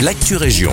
l'actu région.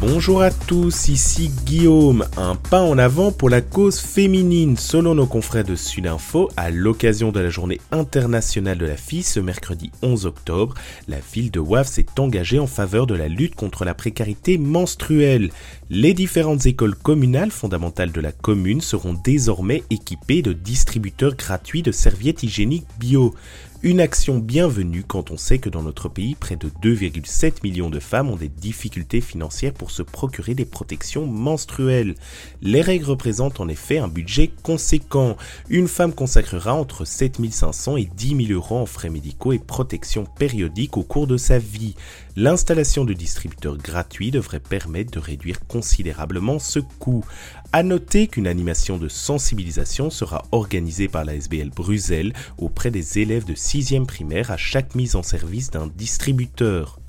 Bonjour à tous, ici Guillaume. Un pas en avant pour la cause féminine. Selon nos confrères de Sudinfo, à l'occasion de la journée internationale de la fille ce mercredi 11 octobre, la ville de Wavre s'est engagée en faveur de la lutte contre la précarité menstruelle. Les différentes écoles communales fondamentales de la commune seront désormais équipées de distributeurs gratuits de serviettes hygiéniques bio. Une action bienvenue quand on sait que dans notre pays, près de 2,7 millions de femmes ont des difficultés financières pour se procurer des protections menstruelles. Les règles représentent en effet un budget conséquent. Une femme consacrera entre 7500 et 10 000 euros en frais médicaux et protection périodique au cours de sa vie. L'installation de distributeurs gratuits devrait permettre de réduire considérablement ce coût. À noter qu'une animation de sensibilisation sera organisée par la SBL Bruxelles auprès des élèves de 6e primaire à chaque mise en service d'un distributeur.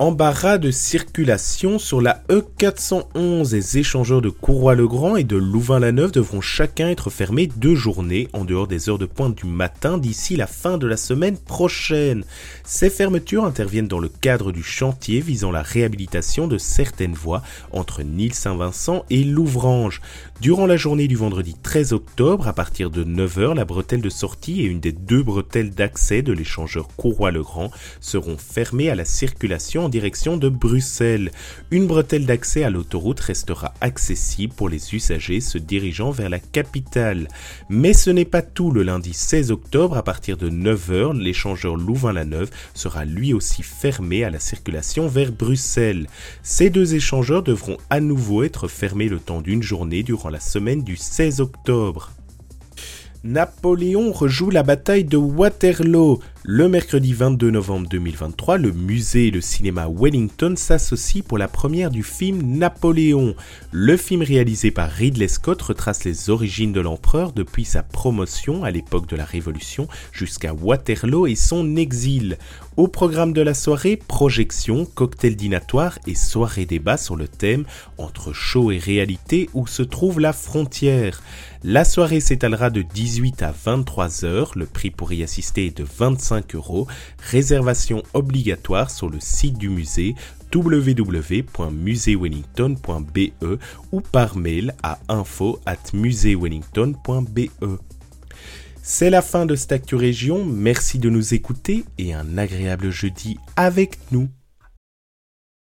Embarras de circulation sur la E411. Les échangeurs de Courroy-le-Grand et de Louvain-la-Neuve devront chacun être fermés deux journées en dehors des heures de pointe du matin d'ici la fin de la semaine prochaine. Ces fermetures interviennent dans le cadre du chantier visant la réhabilitation de certaines voies entre Nîmes-Saint-Vincent et Louvrange. Durant la journée du vendredi 13 octobre, à partir de 9h, la bretelle de sortie et une des deux bretelles d'accès de l'échangeur Courroy-le-Grand seront fermées à la circulation direction de Bruxelles. Une bretelle d'accès à l'autoroute restera accessible pour les usagers se dirigeant vers la capitale. Mais ce n'est pas tout. Le lundi 16 octobre, à partir de 9h, l'échangeur Louvain-la-Neuve sera lui aussi fermé à la circulation vers Bruxelles. Ces deux échangeurs devront à nouveau être fermés le temps d'une journée durant la semaine du 16 octobre. Napoléon rejoue la bataille de Waterloo. Le mercredi 22 novembre 2023, le musée et le cinéma Wellington s'associent pour la première du film Napoléon. Le film réalisé par Ridley Scott retrace les origines de l'empereur depuis sa promotion à l'époque de la Révolution jusqu'à Waterloo et son exil. Au programme de la soirée, projection, cocktail dînatoire et soirée débat sur le thème entre show et réalité où se trouve la frontière. La soirée s'étalera de 18 à 23 heures. Le prix pour y assister est de 25 euros. Réservation obligatoire sur le site du musée www.museewellington.be ou par mail à info at C'est la fin de cette Région, merci de nous écouter et un agréable jeudi avec nous.